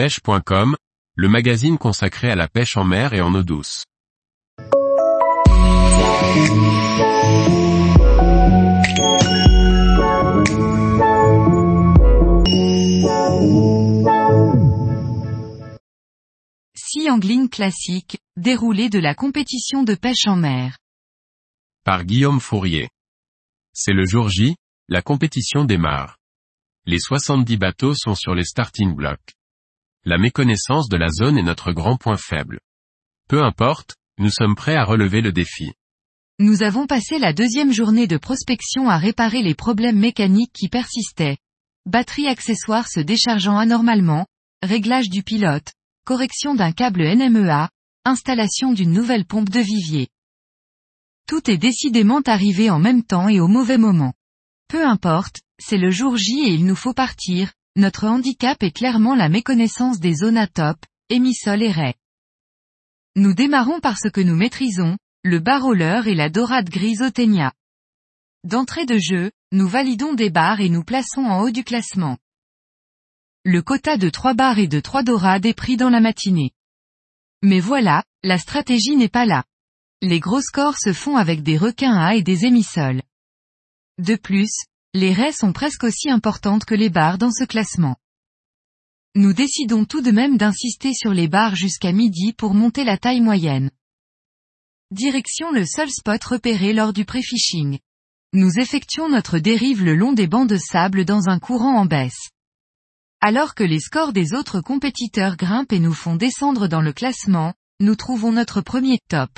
pêche.com, le magazine consacré à la pêche en mer et en eau douce. Sea Angling classique, déroulé de la compétition de pêche en mer. Par Guillaume Fourier. C'est le jour J, la compétition démarre. Les 70 bateaux sont sur les starting blocks. La méconnaissance de la zone est notre grand point faible. Peu importe, nous sommes prêts à relever le défi. Nous avons passé la deuxième journée de prospection à réparer les problèmes mécaniques qui persistaient. Batterie accessoire se déchargeant anormalement, réglage du pilote, correction d'un câble NMEA, installation d'une nouvelle pompe de vivier. Tout est décidément arrivé en même temps et au mauvais moment. Peu importe, c'est le jour J et il nous faut partir, notre handicap est clairement la méconnaissance des zones à top, émissol et ray. Nous démarrons par ce que nous maîtrisons, le bar-roller et la dorade grise Otenia. D'entrée de jeu, nous validons des barres et nous plaçons en haut du classement. Le quota de 3 barres et de 3 dorades est pris dans la matinée. Mais voilà, la stratégie n'est pas là. Les gros scores se font avec des requins à et des émissoles. De plus, les raies sont presque aussi importantes que les barres dans ce classement. Nous décidons tout de même d'insister sur les barres jusqu'à midi pour monter la taille moyenne. Direction le seul spot repéré lors du pré-fishing. Nous effectuons notre dérive le long des bancs de sable dans un courant en baisse. Alors que les scores des autres compétiteurs grimpent et nous font descendre dans le classement, nous trouvons notre premier top.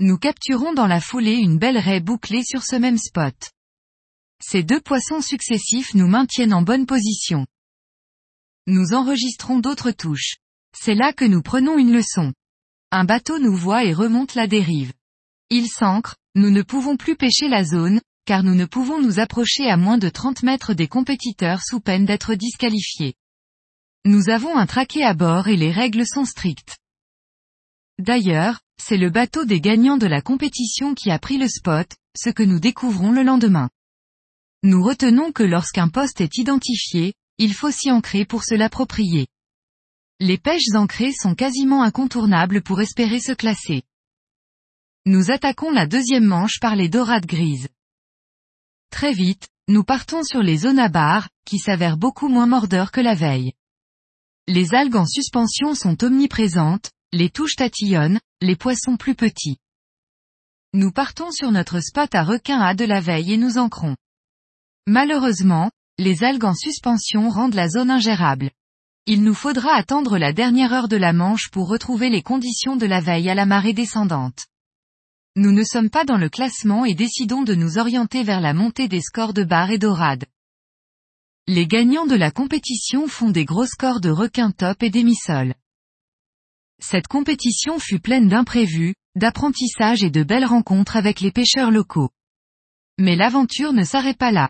Nous capturons dans la foulée une belle raie bouclée sur ce même spot. Ces deux poissons successifs nous maintiennent en bonne position. Nous enregistrons d'autres touches. C'est là que nous prenons une leçon. Un bateau nous voit et remonte la dérive. Il s'ancre, nous ne pouvons plus pêcher la zone, car nous ne pouvons nous approcher à moins de 30 mètres des compétiteurs sous peine d'être disqualifiés. Nous avons un traqué à bord et les règles sont strictes. D'ailleurs, c'est le bateau des gagnants de la compétition qui a pris le spot, ce que nous découvrons le lendemain. Nous retenons que lorsqu'un poste est identifié, il faut s'y ancrer pour se l'approprier. Les pêches ancrées sont quasiment incontournables pour espérer se classer. Nous attaquons la deuxième manche par les dorades grises. Très vite, nous partons sur les zones à barres, qui s'avèrent beaucoup moins mordeurs que la veille. Les algues en suspension sont omniprésentes, les touches tatillonnent, les poissons plus petits. Nous partons sur notre spot à requin à de la veille et nous ancrons. Malheureusement, les algues en suspension rendent la zone ingérable. Il nous faudra attendre la dernière heure de la manche pour retrouver les conditions de la veille à la marée descendante. Nous ne sommes pas dans le classement et décidons de nous orienter vers la montée des scores de barres et dorades. Les gagnants de la compétition font des gros scores de requins top et d'émissoles. Cette compétition fut pleine d'imprévus, d'apprentissage et de belles rencontres avec les pêcheurs locaux. Mais l'aventure ne s'arrête pas là.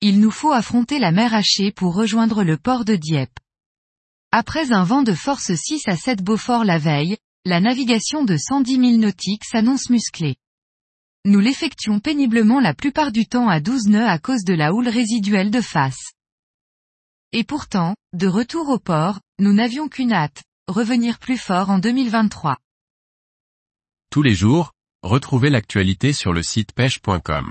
Il nous faut affronter la mer hachée pour rejoindre le port de Dieppe. Après un vent de force 6 à 7 Beaufort la veille, la navigation de 110 000 nautiques s'annonce musclée. Nous l'effectuons péniblement la plupart du temps à 12 nœuds à cause de la houle résiduelle de face. Et pourtant, de retour au port, nous n'avions qu'une hâte, revenir plus fort en 2023. Tous les jours, retrouvez l'actualité sur le site pêche.com.